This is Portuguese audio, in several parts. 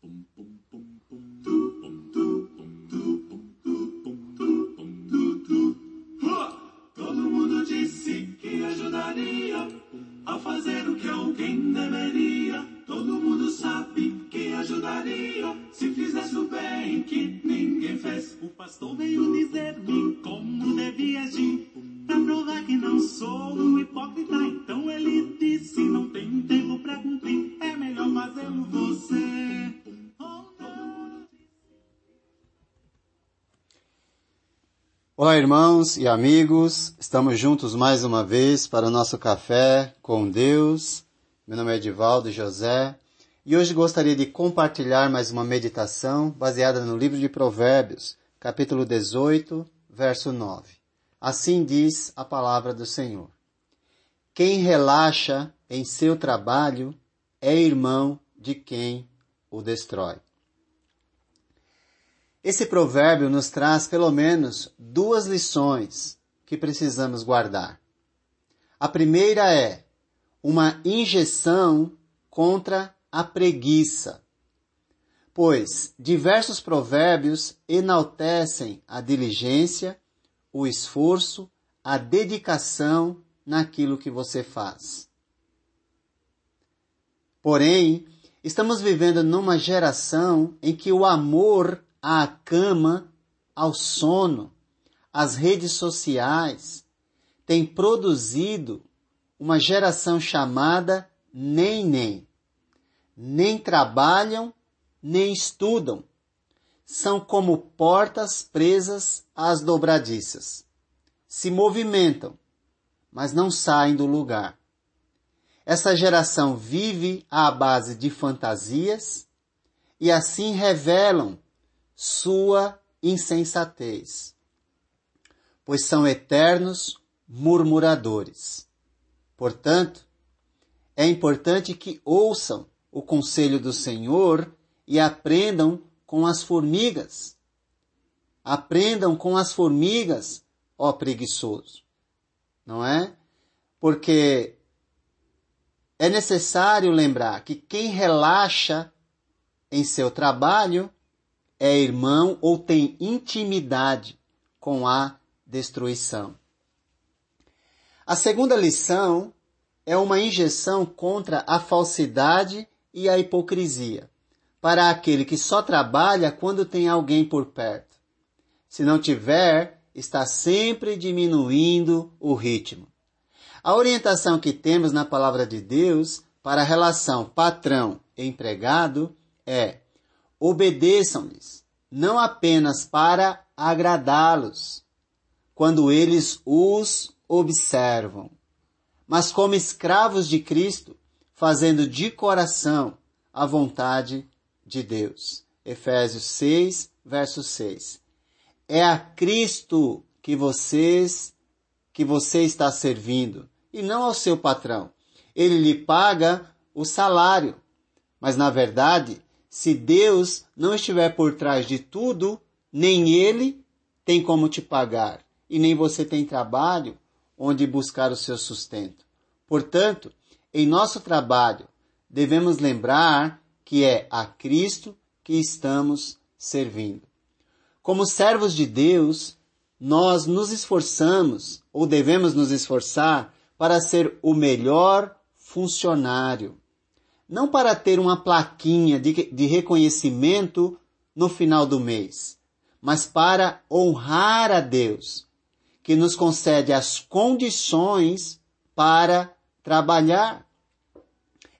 Todo Olá, irmãos e amigos, estamos juntos mais uma vez para o nosso café com Deus. Meu nome é Edivaldo José e hoje gostaria de compartilhar mais uma meditação baseada no livro de Provérbios, capítulo 18, verso 9. Assim diz a palavra do Senhor: Quem relaxa em seu trabalho é irmão de quem o destrói. Esse provérbio nos traz pelo menos duas lições que precisamos guardar. A primeira é uma injeção contra a preguiça, pois diversos provérbios enaltecem a diligência, o esforço, a dedicação naquilo que você faz. Porém, estamos vivendo numa geração em que o amor à cama, ao sono, às redes sociais, tem produzido uma geração chamada nem nem. Nem trabalham, nem estudam. São como portas presas às dobradiças. Se movimentam, mas não saem do lugar. Essa geração vive à base de fantasias e assim revelam sua insensatez, pois são eternos murmuradores. Portanto, é importante que ouçam o conselho do Senhor e aprendam com as formigas. Aprendam com as formigas, ó preguiçoso. Não é? Porque é necessário lembrar que quem relaxa em seu trabalho é irmão ou tem intimidade com a destruição. A segunda lição é uma injeção contra a falsidade e a hipocrisia, para aquele que só trabalha quando tem alguém por perto. Se não tiver, está sempre diminuindo o ritmo. A orientação que temos na palavra de Deus para a relação patrão-empregado é obedeçam-lhes, não apenas para agradá-los, quando eles os observam, mas como escravos de Cristo, fazendo de coração a vontade de Deus. Efésios 6, verso 6. É a Cristo que vocês que você está servindo e não ao seu patrão. Ele lhe paga o salário, mas na verdade se Deus não estiver por trás de tudo, nem Ele tem como te pagar e nem você tem trabalho onde buscar o seu sustento. Portanto, em nosso trabalho, devemos lembrar que é a Cristo que estamos servindo. Como servos de Deus, nós nos esforçamos, ou devemos nos esforçar, para ser o melhor funcionário não para ter uma plaquinha de, de reconhecimento no final do mês, mas para honrar a Deus, que nos concede as condições para trabalhar.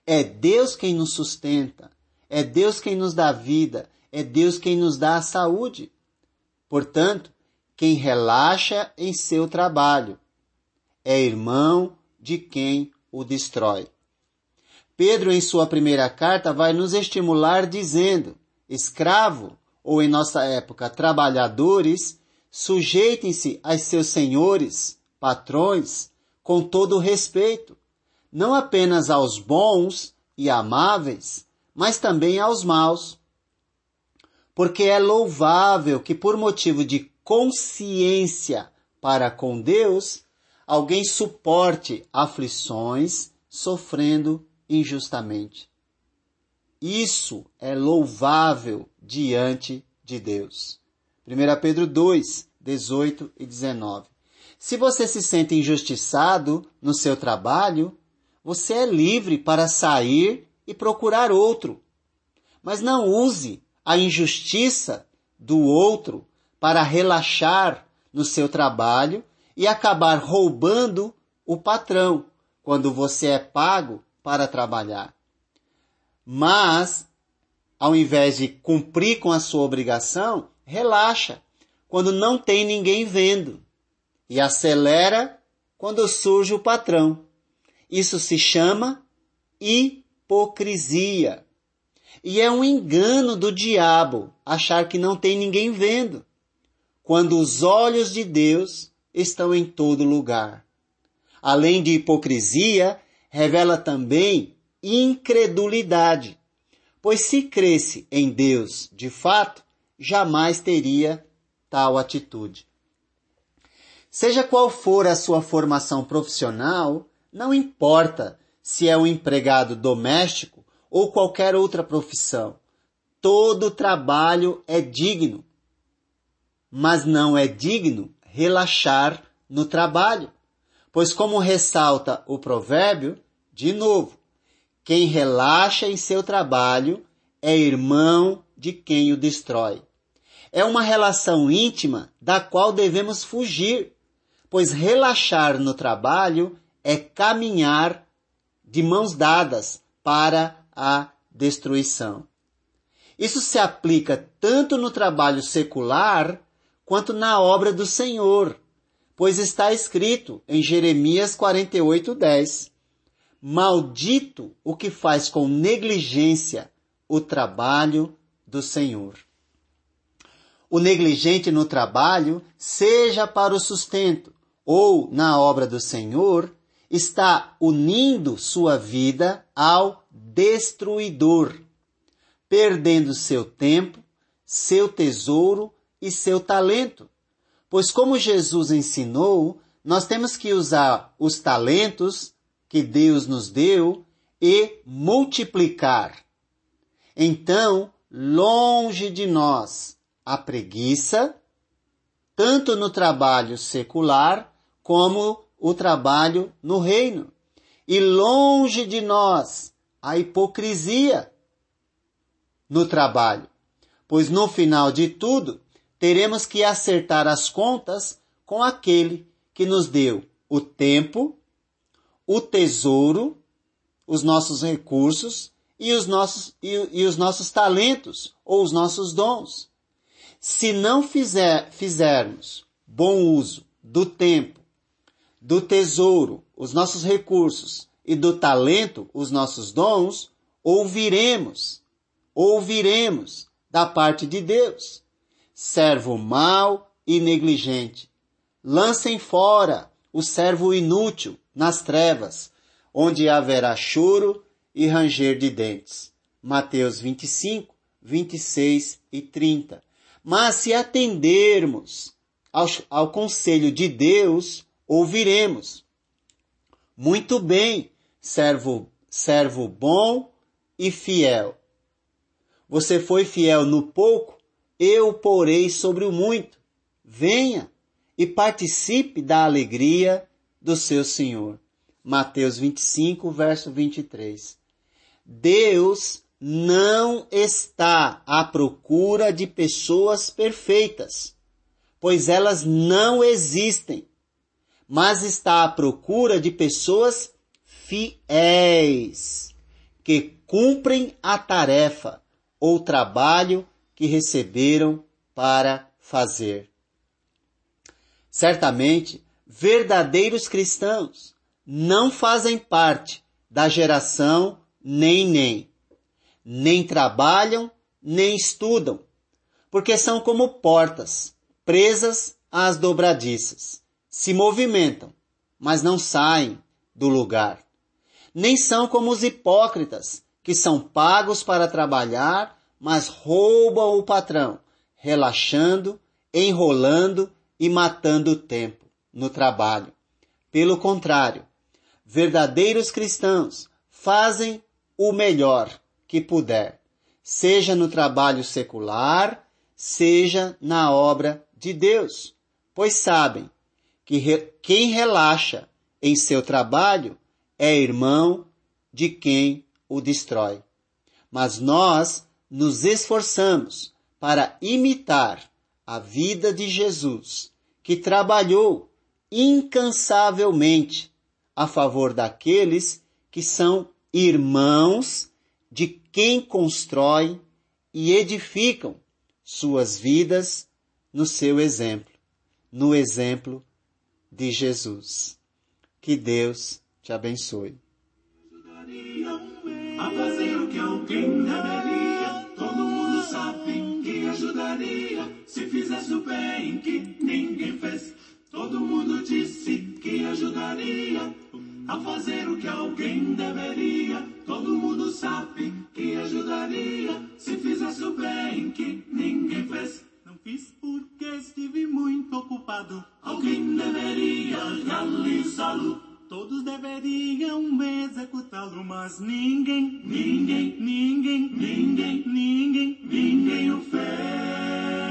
É Deus quem nos sustenta, é Deus quem nos dá vida, é Deus quem nos dá a saúde. Portanto, quem relaxa em seu trabalho é irmão de quem o destrói. Pedro, em sua primeira carta, vai nos estimular dizendo: escravo, ou em nossa época, trabalhadores, sujeitem-se aos seus senhores, patrões, com todo respeito, não apenas aos bons e amáveis, mas também aos maus. Porque é louvável que, por motivo de consciência para com Deus, alguém suporte aflições, sofrendo injustamente. isso é louvável diante de Deus. 1 Pedro 2, 18 e 19. Se você se sente injustiçado no seu trabalho, você é livre para sair e procurar outro. Mas não use a injustiça do outro para relaxar no seu trabalho e acabar roubando o patrão quando você é pago para trabalhar. Mas, ao invés de cumprir com a sua obrigação, relaxa quando não tem ninguém vendo e acelera quando surge o patrão. Isso se chama hipocrisia. E é um engano do diabo achar que não tem ninguém vendo, quando os olhos de Deus estão em todo lugar. Além de hipocrisia, revela também incredulidade, pois se cresce em Deus de fato, jamais teria tal atitude. Seja qual for a sua formação profissional, não importa se é um empregado doméstico ou qualquer outra profissão. Todo trabalho é digno. Mas não é digno relaxar no trabalho. Pois, como ressalta o provérbio, de novo, quem relaxa em seu trabalho é irmão de quem o destrói. É uma relação íntima da qual devemos fugir, pois relaxar no trabalho é caminhar de mãos dadas para a destruição. Isso se aplica tanto no trabalho secular quanto na obra do Senhor, pois está escrito em Jeremias 48:10: Maldito o que faz com negligência o trabalho do Senhor. O negligente no trabalho, seja para o sustento ou na obra do Senhor, está unindo sua vida ao destruidor, perdendo seu tempo, seu tesouro e seu talento. Pois, como Jesus ensinou, nós temos que usar os talentos que Deus nos deu e multiplicar. Então, longe de nós a preguiça, tanto no trabalho secular como o trabalho no reino. E longe de nós a hipocrisia no trabalho, pois no final de tudo teremos que acertar as contas com aquele que nos deu o tempo, o tesouro, os nossos recursos e os nossos, e, e os nossos talentos ou os nossos dons. Se não fizer, fizermos bom uso do tempo, do tesouro, os nossos recursos e do talento, os nossos dons, ouviremos, ouviremos da parte de Deus. Servo mau e negligente, lancem fora o servo inútil nas trevas, onde haverá choro e ranger de dentes. Mateus 25, 26 e 30. Mas se atendermos ao, ao conselho de Deus, ouviremos. Muito bem, servo, servo bom e fiel. Você foi fiel no pouco, eu porei sobre o muito. Venha e participe da alegria do seu Senhor. Mateus 25, verso 23. Deus não está à procura de pessoas perfeitas, pois elas não existem, mas está à procura de pessoas fiéis, que cumprem a tarefa ou trabalho que receberam para fazer. Certamente, verdadeiros cristãos não fazem parte da geração nem nem. Nem trabalham, nem estudam, porque são como portas presas às dobradiças. Se movimentam, mas não saem do lugar. Nem são como os hipócritas, que são pagos para trabalhar, mas roubam o patrão, relaxando, enrolando e matando o tempo no trabalho. Pelo contrário, verdadeiros cristãos fazem o melhor que puder, seja no trabalho secular, seja na obra de Deus, pois sabem que re quem relaxa em seu trabalho é irmão de quem o destrói. Mas nós nos esforçamos para imitar a vida de Jesus, que trabalhou incansavelmente a favor daqueles que são irmãos de quem constrói e edificam suas vidas no seu exemplo, no exemplo de Jesus. Que Deus te abençoe. Ajudaria. Se fizesse o bem que ninguém fez, todo mundo disse que ajudaria. A fazer o que alguém deveria, todo mundo sabe que ajudaria. Se fizesse o bem que ninguém fez. Não fiz porque estive muito ocupado. Alguém deveria realizá-lo. Todos deveriam executá-lo, mas ninguém, ninguém, ninguém, ninguém, ninguém, ninguém o fez.